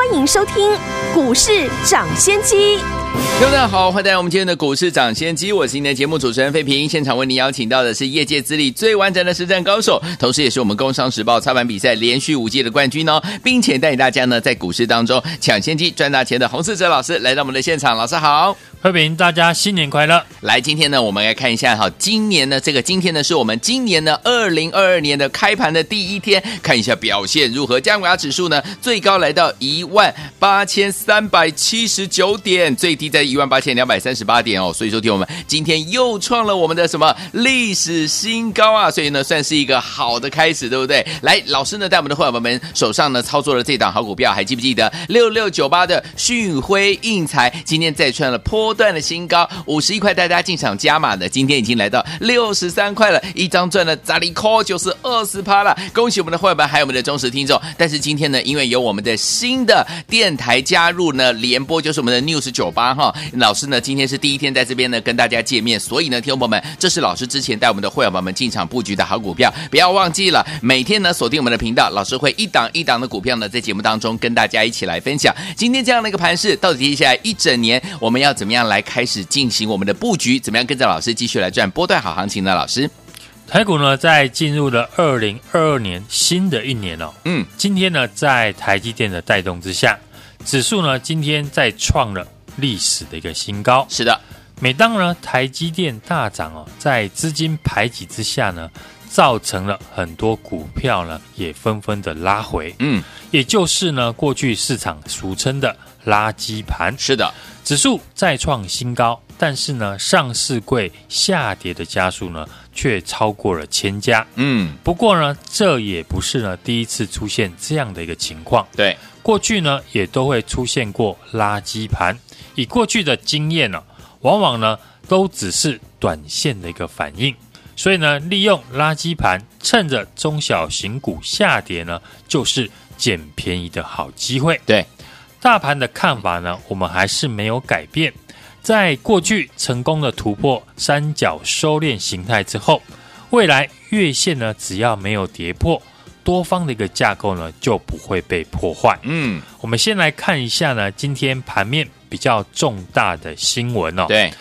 欢迎收听股市涨先机。大家好，欢迎来到我们今天的股市涨先机，我是今天的节目主持人费平。现场为您邀请到的是业界资历最完整的实战高手，同时也是我们工商时报操盘比赛连续五届的冠军哦，并且带领大家呢在股市当中抢先机赚大钱的洪世哲老师来到我们的现场，老师好。欢迎大家新年快乐！来，今天呢，我们来看一下哈，今年呢，这个今天呢，是我们今年呢二零二二年的开盘的第一天，看一下表现如何。加权指数呢，最高来到一万八千三百七十九点，最低在一万八千两百三十八点哦。所以说，听我们今天又创了我们的什么历史新高啊？所以呢，算是一个好的开始，对不对？来，老师呢，在我们的会员们手上呢，操作了这档好股票，还记不记得六六九八的讯辉印材，今天再创了波。段的新高，五十一块，大家进场加码的，今天已经来到六十三块了，一张赚了砸里扣就是二十趴了，恭喜我们的会员还有我们的忠实听众。但是今天呢，因为有我们的新的的电台加入呢，联播就是我们的 News 九八哈，老师呢今天是第一天在这边呢跟大家见面，所以呢，听众朋友们，这是老师之前带我们的会员们进场布局的好股票，不要忘记了，每天呢锁定我们的频道，老师会一档一档的股票呢在节目当中跟大家一起来分享。今天这样的一个盘势，到底接下来一整年我们要怎么样？来开始进行我们的布局，怎么样跟着老师继续来赚波段好行情呢？老师，台股呢在进入了二零二二年新的一年哦，嗯，今天呢在台积电的带动之下，指数呢今天再创了历史的一个新高。是的，每当呢台积电大涨哦，在资金排挤之下呢，造成了很多股票呢也纷纷的拉回，嗯，也就是呢过去市场俗称的垃圾盘。是的。指数再创新高，但是呢，上市柜下跌的加速呢，却超过了千家。嗯，不过呢，这也不是呢第一次出现这样的一个情况。对，过去呢也都会出现过垃圾盘。以过去的经验呢，往往呢都只是短线的一个反应。所以呢，利用垃圾盘，趁着中小型股下跌呢，就是捡便宜的好机会。对。大盘的看法呢，我们还是没有改变。在过去成功的突破三角收敛形态之后，未来月线呢，只要没有跌破，多方的一个架构呢，就不会被破坏。嗯，我们先来看一下呢，今天盘面比较重大的新闻哦。对，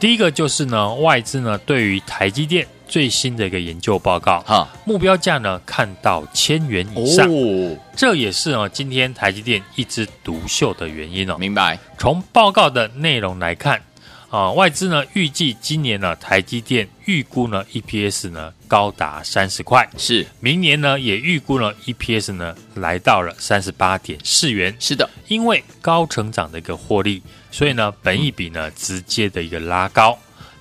第一个就是呢，外资呢对于台积电。最新的一个研究报告，哈，目标价呢看到千元以上，哦，这也是呢今天台积电一枝独秀的原因哦。明白。从报告的内容来看，啊，外资呢预计今年呢台积电预估呢 EPS 呢高达三十块，是。明年呢也预估呢 EPS 呢来到了三十八点四元，是的。因为高成长的一个获利，所以呢本益比呢直接的一个拉高。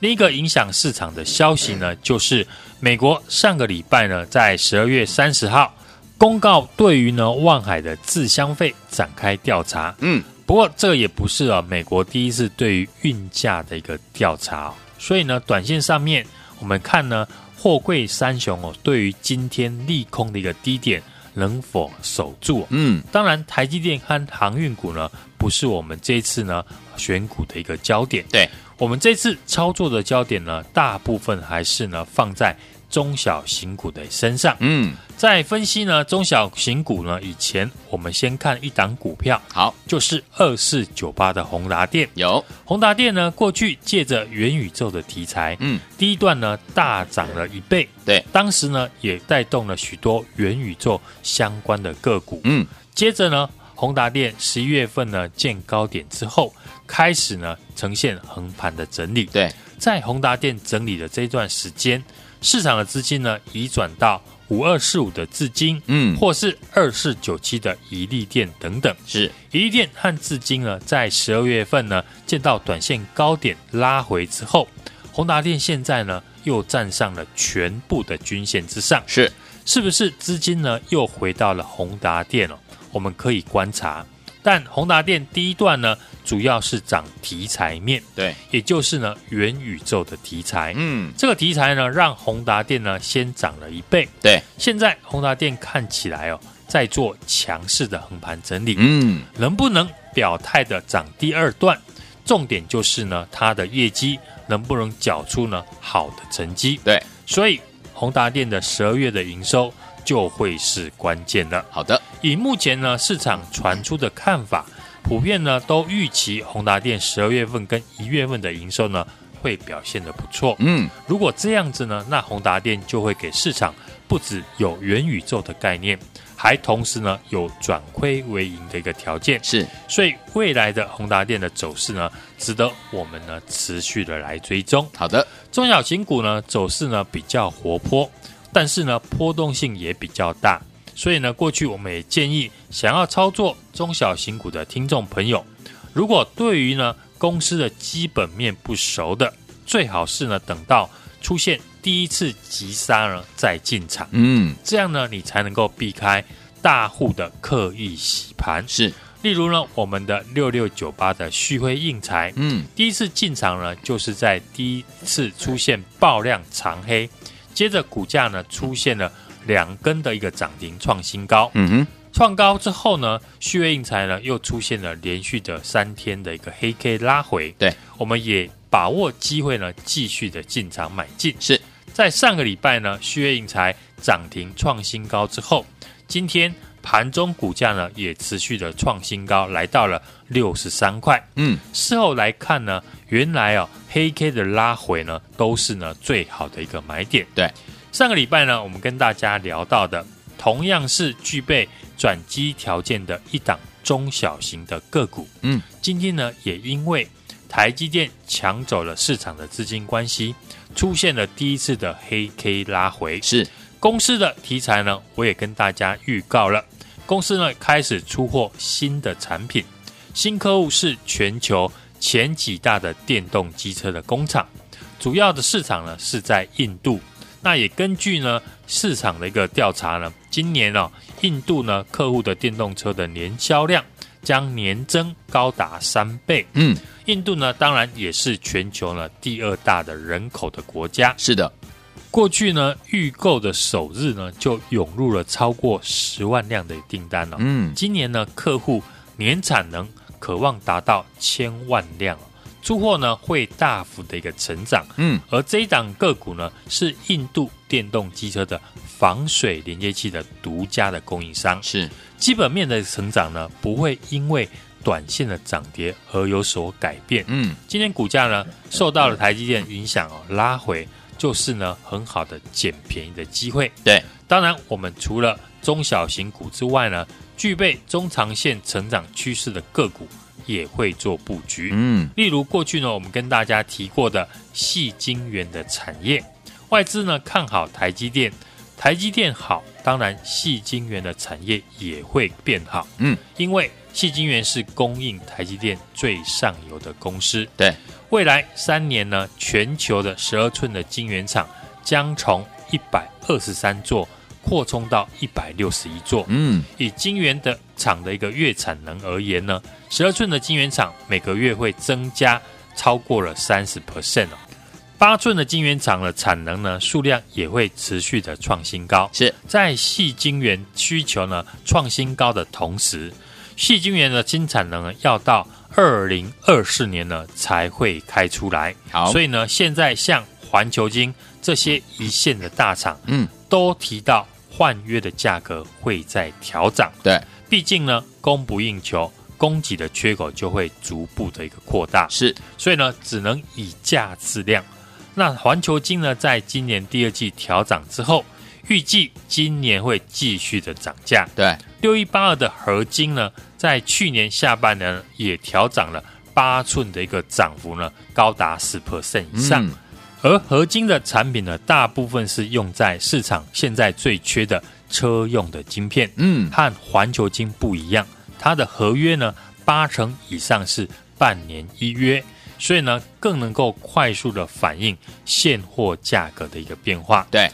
另一个影响市场的消息呢，就是美国上个礼拜呢，在十二月三十号公告对于呢万海的自消费展开调查。嗯，不过这个也不是啊，美国第一次对于运价的一个调查，所以呢，短线上面我们看呢，货柜三雄哦，对于今天利空的一个低点能否守住？嗯，当然，台积电和航运股呢，不是我们这一次呢选股的一个焦点。对。我们这次操作的焦点呢，大部分还是呢放在中小型股的身上。嗯，在分析呢中小型股呢以前，我们先看一档股票，好，就是二四九八的宏达电。有宏达电呢，过去借着元宇宙的题材，嗯，第一段呢大涨了一倍，对，当时呢也带动了许多元宇宙相关的个股。嗯，接着呢。宏达电十一月份呢见高点之后，开始呢呈现横盘的整理。对，在宏达电整理的这段时间，市场的资金呢移转到五二四五的至金，嗯，或是二四九七的宜利电等等。是宜利电和至金呢，在十二月份呢见到短线高点拉回之后，宏达电现在呢又站上了全部的均线之上。是，是不是资金呢又回到了宏达电了？我们可以观察，但宏达电第一段呢，主要是涨题材面，对，也就是呢元宇宙的题材。嗯，这个题材呢，让宏达电呢先涨了一倍。对，现在宏达电看起来哦，在做强势的横盘整理。嗯，能不能表态的涨第二段？重点就是呢，它的业绩能不能缴出呢好的成绩？对，所以宏达电的十二月的营收就会是关键了。好的，以目前呢市场传出的看法，普遍呢都预期宏达电十二月份跟一月份的营收呢会表现的不错。嗯，如果这样子呢，那宏达电就会给市场不止有元宇宙的概念。还同时呢，有转亏为盈的一个条件，是，所以未来的宏达电的走势呢，值得我们呢持续的来追踪。好的，中小型股呢走势呢比较活泼，但是呢波动性也比较大，所以呢过去我们也建议想要操作中小型股的听众朋友，如果对于呢公司的基本面不熟的，最好是呢等到出现。第一次急杀呢，再进场，嗯，这样呢，你才能够避开大户的刻意洗盘。是，例如呢，我们的六六九八的旭辉硬材，嗯，第一次进场呢，就是在第一次出现爆量长黑，接着股价呢出现了两根的一个涨停创新高，嗯哼，创高之后呢，旭月印材呢又出现了连续的三天的一个黑 K 拉回，对，我们也把握机会呢，继续的进场买进，是。在上个礼拜呢，旭月印材涨停创新高之后，今天盘中股价呢也持续的创新高，来到了六十三块。嗯，事后来看呢，原来哦黑 K 的拉回呢都是呢最好的一个买点。对，上个礼拜呢，我们跟大家聊到的同样是具备转机条件的一档中小型的个股。嗯，今天呢也因为台积电抢走了市场的资金关系。出现了第一次的黑 K 拉回，是公司的题材呢，我也跟大家预告了，公司呢开始出货新的产品，新客户是全球前几大的电动机车的工厂，主要的市场呢是在印度，那也根据呢市场的一个调查呢，今年呢、哦、印度呢客户的电动车的年销量将年增高达三倍，嗯。印度呢，当然也是全球呢第二大的人口的国家。是的，过去呢预购的首日呢就涌入了超过十万辆的订单了。嗯，今年呢客户年产能可望达到千万辆，出货呢会大幅的一个成长。嗯，而这一档个股呢是印度电动机车的防水连接器的独家的供应商。是基本面的成长呢不会因为。短线的涨跌而有所改变。嗯，今天股价呢受到了台积电影响哦，拉回就是呢很好的捡便宜的机会。对，当然我们除了中小型股之外呢，具备中长线成长趋势的个股也会做布局。嗯，例如过去呢我们跟大家提过的细晶圆的产业，外资呢看好台积电，台积电好，当然细晶圆的产业也会变好。嗯，因为。细晶圆是供应台积电最上游的公司。对，未来三年呢，全球的十二寸的晶圆厂将从一百二十三座扩充到一百六十一座。嗯，以晶圆的厂的一个月产能而言呢，十二寸的晶圆厂每个月会增加超过了三十 percent 哦。八寸的晶圆厂的产能呢，数量也会持续的创新高。是在细晶圆需求呢创新高的同时。细晶圆的新产能呢，要到二零二四年呢才会开出来。好，所以呢，现在像环球晶这些一线的大厂，嗯，都提到换约的价格会在调涨。对，毕竟呢，供不应求，供给的缺口就会逐步的一个扩大。是，所以呢，只能以价制量。那环球金呢，在今年第二季调涨之后，预计今年会继续的涨价。对。六一八二的合金呢，在去年下半年也调涨了八寸的一个涨幅呢，高达十 percent 以上。嗯、而合金的产品呢，大部分是用在市场现在最缺的车用的晶片。嗯，和环球晶不一样，它的合约呢，八成以上是半年一约，所以呢，更能够快速的反映现货价格的一个变化。对，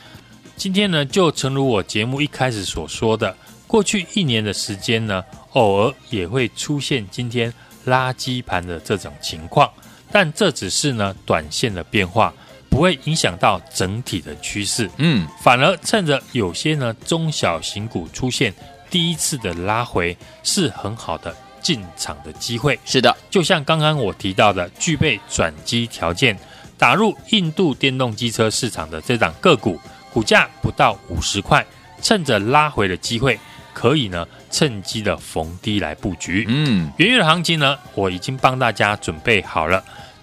今天呢，就诚如我节目一开始所说的。过去一年的时间呢，偶尔也会出现今天垃圾盘的这种情况，但这只是呢短线的变化，不会影响到整体的趋势。嗯，反而趁着有些呢中小型股出现第一次的拉回，是很好的进场的机会。是的，就像刚刚我提到的，具备转机条件，打入印度电动机车市场的这档个股，股价不到五十块，趁着拉回的机会。可以呢，趁机的逢低来布局。嗯，元月的行情呢，我已经帮大家准备好了，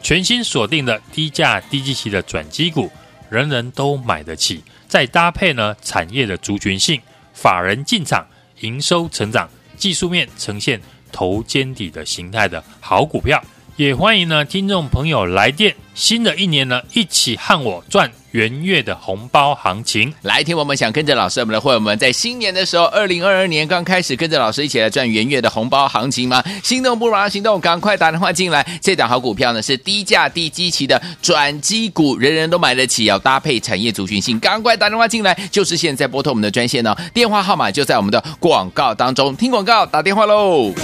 全新锁定的低价低基期的转机股，人人都买得起。再搭配呢，产业的族群性，法人进场，营收成长，技术面呈现头肩底的形态的好股票，也欢迎呢听众朋友来电。新的一年呢，一起和我赚。元月的红包行情，来听我们想跟着老师，我们的会员们在新年的时候，二零二二年刚开始跟着老师一起来赚元月的红包行情吗？心动不如行动，赶快打电话进来。这档好股票呢是低价低基期的转机股，人人都买得起，要搭配产业族群性，赶快打电话进来，就是现在拨通我们的专线哦，电话号码就在我们的广告当中，听广告打电话喽。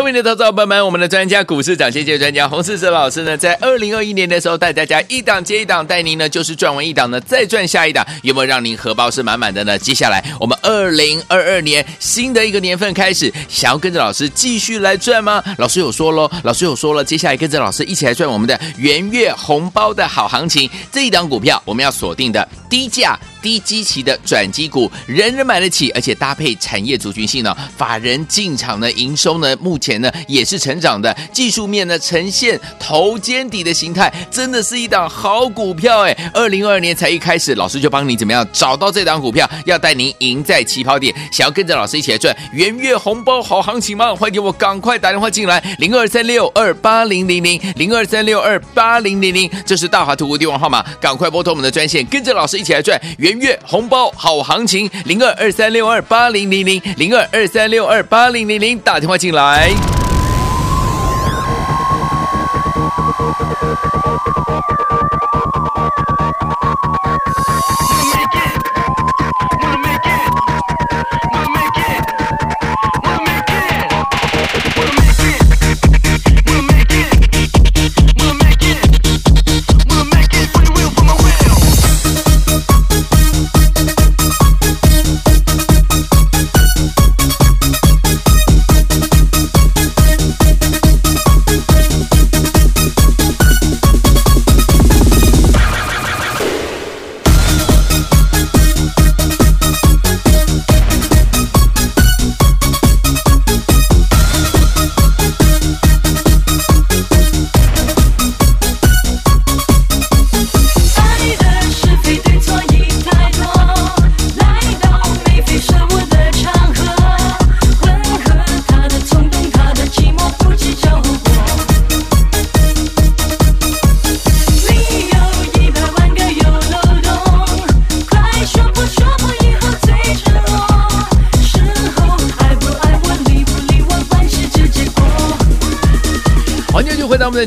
聪明的投资者朋友们，我们的专家股市涨跌幅专家洪世哲老师呢，在二零二一年的时候带大家一档接一档，带您呢就是赚完一档呢再赚下一档，有没有让您荷包是满满的呢？接下来我们二零二二年新的一个年份开始，想要跟着老师继续来赚吗？老师有说喽，老师有说了，接下来跟着老师一起来赚我们的元月红包的好行情，这一档股票我们要锁定的低价。低基期的转机股，人人买得起，而且搭配产业族群性呢，法人进场呢，营收呢，目前呢也是成长的，技术面呢呈现头肩底的形态，真的是一档好股票哎！二零二二年才一开始，老师就帮你怎么样找到这档股票，要带您赢在起跑点，想要跟着老师一起来赚元月红包好行情吗？欢迎给我赶快打电话进来，零二三六二八零零零零二三六二八零零零，这是大华图的电话号码，赶快拨通我们的专线，跟着老师一起来赚元。元月红包好行情，零二二三六二八零零零零二二三六二八零零零，打电话进来。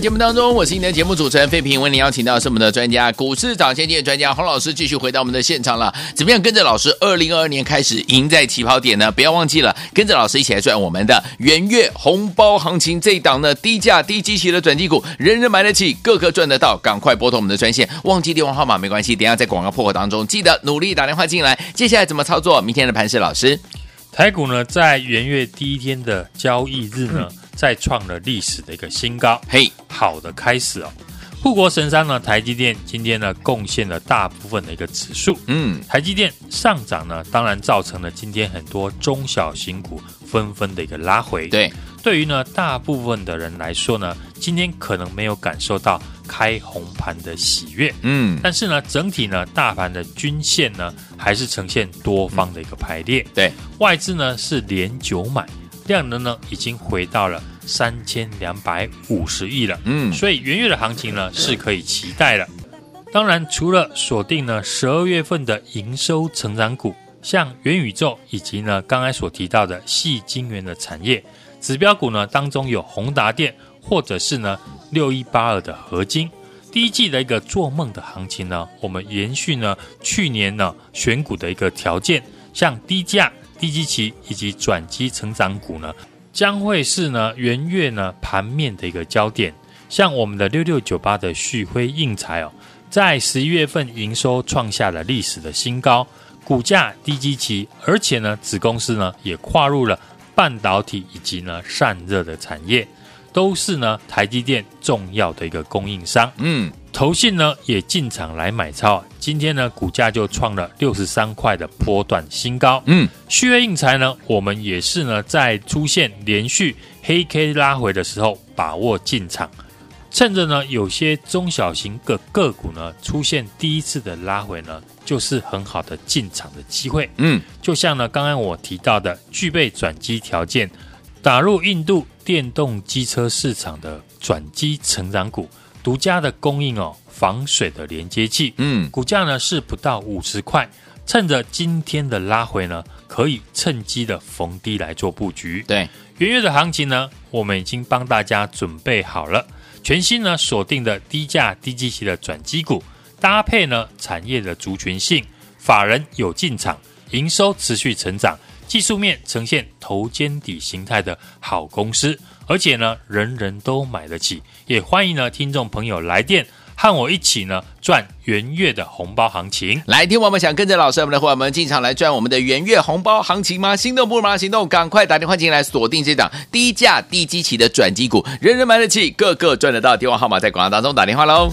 节目当中，我是你的节目主持人费平，为您邀请到是我们的专家，股市涨先机专家洪老师，继续回到我们的现场了。怎么样跟着老师，二零二二年开始赢在起跑点呢？不要忘记了，跟着老师一起来赚我们的元月红包行情这一档呢，低价低基期的转机股，人人买得起，个个赚得到。赶快拨通我们的专线，忘记电话号码没关系，等下在广告破口当中记得努力打电话进来。接下来怎么操作？明天的盘势，老师，台股呢，在元月第一天的交易日呢？再创了历史的一个新高，嘿，好的开始哦。护国神山呢，台积电今天呢贡献了大部分的一个指数，嗯，台积电上涨呢，当然造成了今天很多中小型股纷纷的一个拉回。对，对于呢大部分的人来说呢，今天可能没有感受到开红盘的喜悦，嗯，但是呢，整体呢大盘的均线呢还是呈现多方的一个排列。对，外资呢是连九买。量能呢已经回到了三千两百五十亿了，嗯，所以元月的行情呢是可以期待的。当然，除了锁定呢十二月份的营收成长股，像元宇宙以及呢刚才所提到的细晶圆的产业指标股呢，当中有宏达电或者是呢六一八二的合金。第一季的一个做梦的行情呢，我们延续呢去年呢选股的一个条件，像低价、低基期以及转机成长股呢，将会是呢元月呢盘面的一个焦点。像我们的六六九八的旭辉应材哦，在十一月份营收创下了历史的新高，股价低基期，而且呢子公司呢也跨入了半导体以及呢散热的产业。都是呢，台积电重要的一个供应商。嗯，投信呢也进场来买超，今天呢股价就创了六十三块的波段新高。嗯，旭辉应材呢，我们也是呢在出现连续黑 K 拉回的时候把握进场，趁着呢有些中小型个个股呢出现第一次的拉回呢，就是很好的进场的机会。嗯，就像呢刚刚我提到的，具备转机条件。打入印度电动机车市场的转机成长股，独家的供应哦，防水的连接器，嗯，股价呢是不到五十块，趁着今天的拉回呢，可以趁机的逢低来做布局。对，元月的行情呢，我们已经帮大家准备好了，全新呢锁定的低价低基期的转机股，搭配呢产业的族群性，法人有进场，营收持续成长。技术面呈现头肩底形态的好公司，而且呢，人人都买得起。也欢迎呢，听众朋友来电和我一起呢赚元月的红包行情。来，听我们想跟着老师我们的伙伴们进场来赚我们的元月红包行情吗？心动不如马上行动，赶快打电话进来锁定这档低价低基期的转机股，人人买得起，个个赚得到。电话号码在广告当中打电话喽。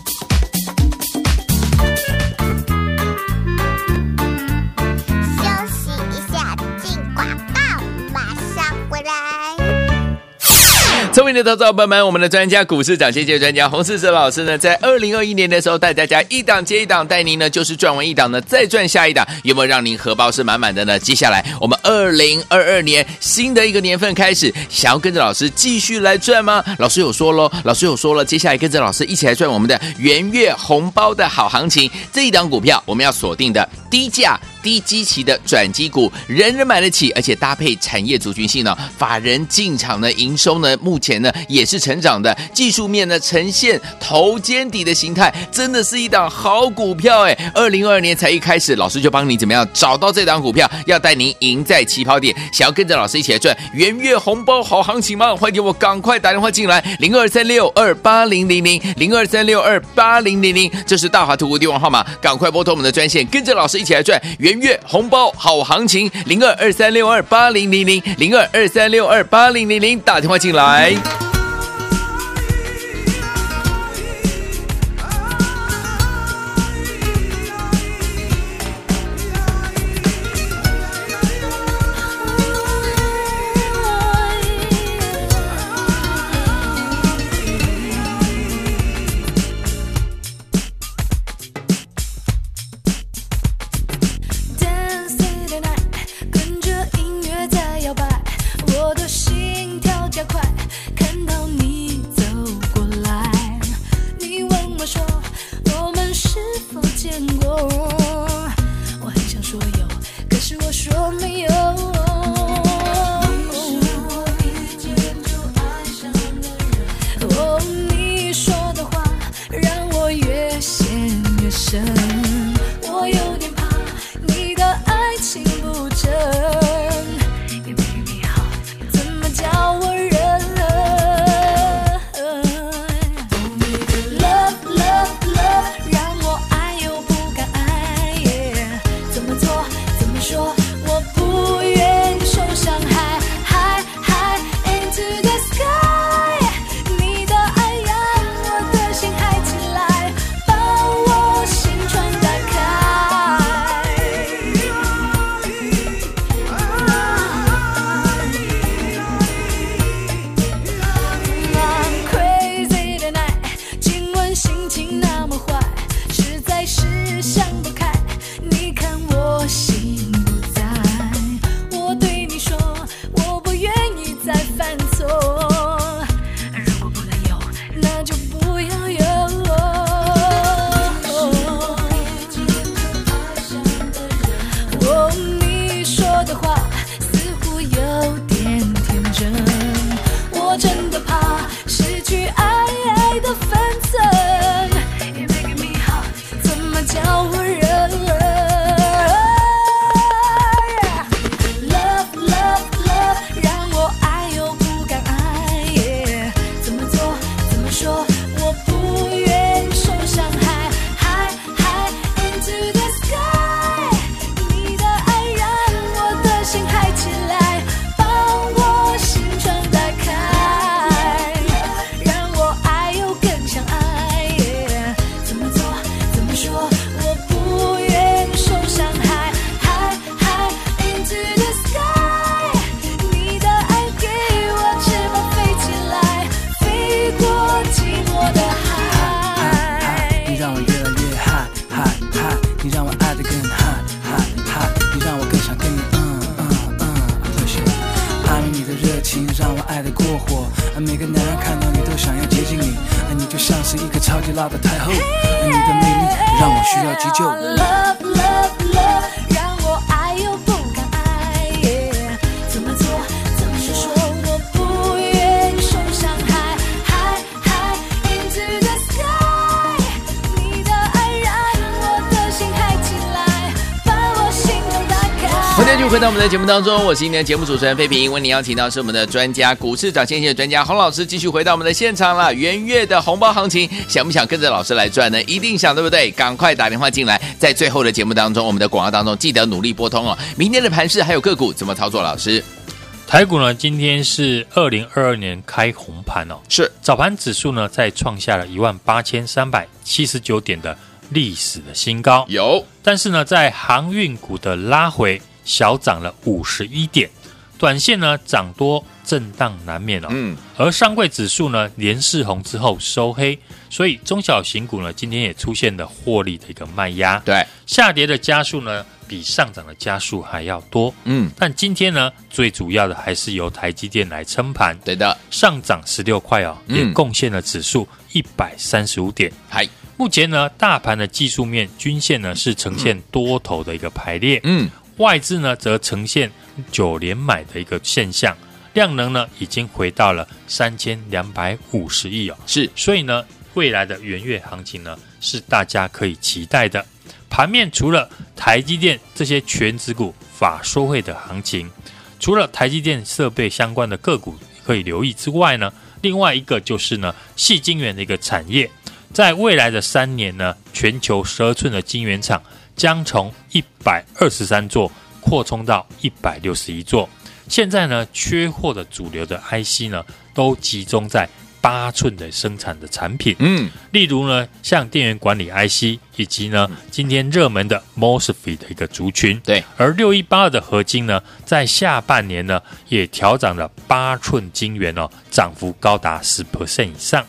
聪明的投资者朋友们，我们的专家股市长，谢谢专家洪世哲老师呢，在二零二一年的时候带大家一档接一档，带您呢就是赚完一档呢再赚下一档，有没有让您荷包是满满的呢？接下来我们二零二二年新的一个年份开始，想要跟着老师继续来赚吗？老师有说喽，老师有说了，接下来跟着老师一起来赚我们的元月红包的好行情，这一档股票我们要锁定的低价。低基期的转机股，人人买得起，而且搭配产业族群性呢，法人进场呢，营收呢，目前呢也是成长的，技术面呢呈现头肩底的形态，真的是一档好股票哎！二零二二年才一开始，老师就帮你怎么样找到这档股票，要带您赢在起跑点，想要跟着老师一起来赚元月红包好行情吗？欢迎给我赶快打电话进来，零二三六二八零零零零二三六二八零零零，这是大华图的电话号码，赶快拨通我们的专线，跟着老师一起来赚元。元月红包好行情，零二二三六二八零零零零二二三六二八零零零，打电话进来。需要急救。继续回到我们的节目当中，我是今天的节目主持人费平，为您邀请到是我们的专家股市涨先线的专家洪老师，继续回到我们的现场了。元月的红包行情，想不想跟着老师来赚呢？一定想，对不对？赶快打电话进来，在最后的节目当中，我们的广告当中记得努力拨通哦。明天的盘市还有个股怎么操作？老师，台股呢？今天是二零二二年开红盘哦，是早盘指数呢在创下了一万八千三百七十九点的历史的新高，有，但是呢，在航运股的拉回。小涨了五十一点，短线呢涨多震荡难免哦。嗯，而上柜指数呢连四红之后收黑，所以中小型股呢今天也出现了获利的一个卖压。对，下跌的加速呢比上涨的加速还要多。嗯，但今天呢最主要的还是由台积电来撑盘。对的，上涨十六块哦，也贡献了指数一百三十五点。嗨、嗯，目前呢大盘的技术面均线呢是呈现多头的一个排列。嗯。外资呢，则呈现九连买的一个现象，量能呢已经回到了三千两百五十亿哦。是，所以呢，未来的元月行情呢，是大家可以期待的。盘面除了台积电这些全指股法说会的行情，除了台积电设备相关的个股可以留意之外呢，另外一个就是呢，细晶圆的一个产业，在未来的三年呢，全球十二寸的晶圆厂。将从一百二十三座扩充到一百六十一座。现在呢，缺货的主流的 IC 呢，都集中在八寸的生产的产品。嗯，例如呢，像电源管理 IC，以及呢，今天热门的 MOSFET 的一个族群。对，而六一八二的合金呢，在下半年呢，也调涨了八寸晶圆哦，涨幅高达十 percent 以上。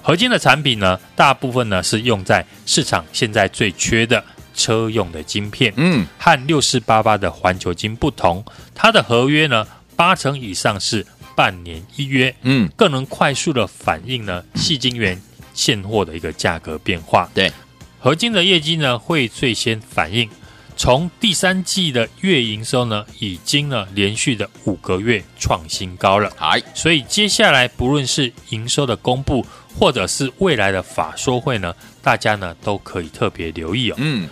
合金的产品呢，大部分呢是用在市场现在最缺的。车用的晶片，嗯，和六四八八的环球晶不同，它的合约呢，八成以上是半年一约，嗯，更能快速的反映呢，细晶圆现货的一个价格变化。对，合金的业绩呢，会最先反映，从第三季的月营收呢，已经呢连续的五个月创新高了。好，所以接下来不论是营收的公布，或者是未来的法说会呢，大家呢都可以特别留意哦。嗯。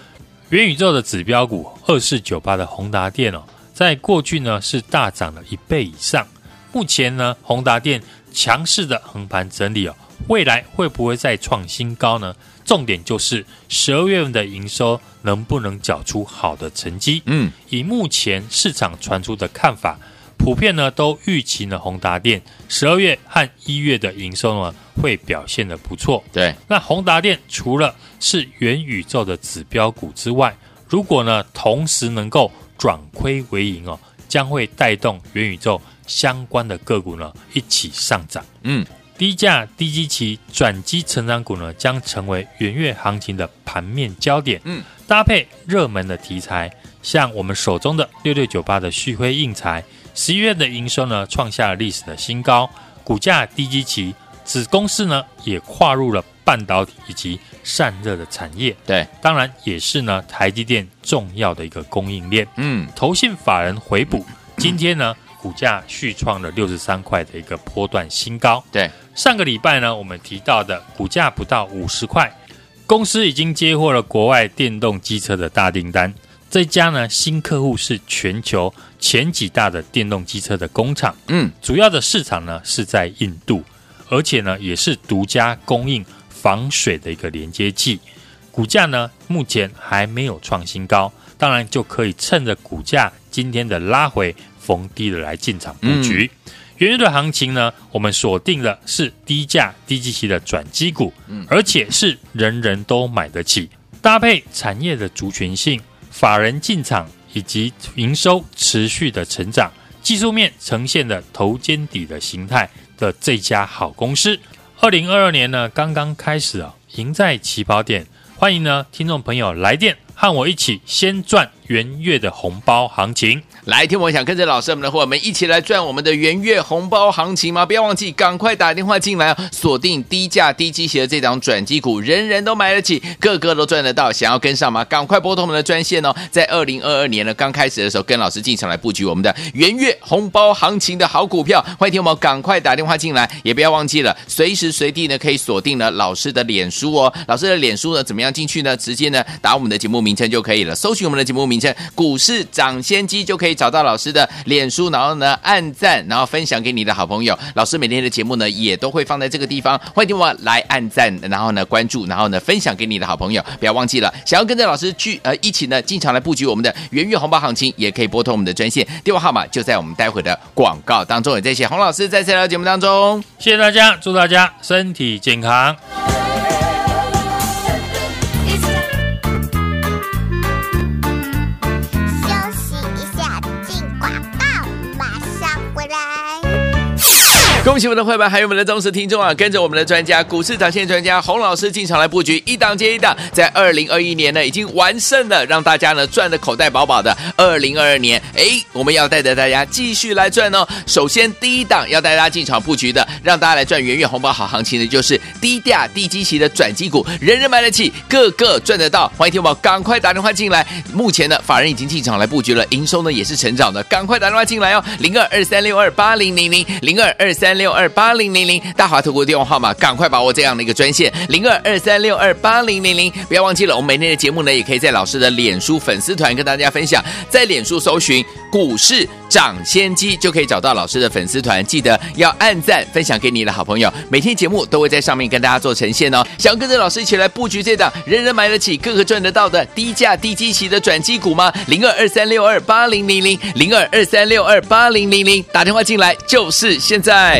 元宇宙的指标股二四九八的宏达电哦，在过去呢是大涨了一倍以上。目前呢，宏达电强势的横盘整理哦，未来会不会再创新高呢？重点就是十二月份的营收能不能缴出好的成绩？嗯，以目前市场传出的看法，普遍呢都预期呢宏达电十二月和一月的营收呢会表现的不错。对，那宏达电除了是元宇宙的指标股之外，如果呢同时能够转亏为盈哦，将会带动元宇宙相关的个股呢一起上涨。嗯，低价低基期转机成长股呢将成为元月行情的盘面焦点。嗯，搭配热门的题材，像我们手中的六六九八的旭辉硬材。十一月的营收呢，创下了历史的新高，股价低基期，子公司呢也跨入了半导体以及散热的产业。对，当然也是呢台积电重要的一个供应链。嗯，投信法人回补，今天呢股价续创了六十三块的一个波段新高。对，上个礼拜呢我们提到的股价不到五十块，公司已经接获了国外电动机车的大订单。这家呢新客户是全球前几大的电动机车的工厂，嗯，主要的市场呢是在印度，而且呢也是独家供应防水的一个连接器。股价呢目前还没有创新高，当然就可以趁着股价今天的拉回逢低的来进场布局。元月的行情呢，我们锁定的是低价低基期的转机股，而且是人人都买得起，搭配产业的族群性。法人进场以及营收持续的成长，技术面呈现的头肩底的形态的这家好公司，二零二二年呢刚刚开始啊，赢在起跑点，欢迎呢听众朋友来电和我一起先赚元月的红包行情。来，听我想跟着老师们的伙伴们一起来赚我们的元月红包行情吗？不要忘记，赶快打电话进来！锁定低价低基期的这档转机股，人人都买得起，个个都赚得到。想要跟上吗？赶快拨通我们的专线哦！在二零二二年呢，刚开始的时候，跟老师进场来布局我们的元月红包行情的好股票。欢迎听我们赶快打电话进来，也不要忘记了，随时随地呢可以锁定了老师的脸书哦。老师的脸书呢，怎么样进去呢？直接呢打我们的节目名称就可以了，搜寻我们的节目名“股市涨先机”就可以。找到老师的脸书，然后呢按赞，然后分享给你的好朋友。老师每天的节目呢也都会放在这个地方，欢迎听我来按赞，然后呢关注，然后呢分享给你的好朋友。不要忘记了，想要跟着老师去呃一起呢进场来布局我们的元月红包行情，也可以拨通我们的专线，电话号码就在我们待会的广告当中。也谢谢洪老师在这条节目当中，谢谢大家，祝大家身体健康。恭喜我们的会员，还有我们的忠实听众啊！跟着我们的专家，股市涨线专家洪老师进场来布局，一档接一档，在二零二一年呢已经完胜了，让大家呢赚的口袋饱饱的。二零二二年，哎，我们要带着大家继续来赚哦。首先，第一档要带大家进场布局的，让大家来赚元月红包好行情的，就是低价低基期的转机股，人人买得起，个个赚得到。欢迎听宝赶快打电话进来。目前呢，法人已经进场来布局了，营收呢也是成长的，赶快打电话进来哦，零二二三六二八零零零零二二三。三六二八零零零大华投顾电话号码，赶快把握这样的一个专线零二二三六二八零零零，不要忘记了，我们每天的节目呢，也可以在老师的脸书粉丝团跟大家分享，在脸书搜寻股市涨先机就可以找到老师的粉丝团，记得要按赞分享给你的好朋友，每天节目都会在上面跟大家做呈现哦。想要跟着老师一起来布局这档人人买得起、个个赚得到的低价低基期的转机股吗？零二二三六二八零零零零二二三六二八零零零打电话进来就是现在。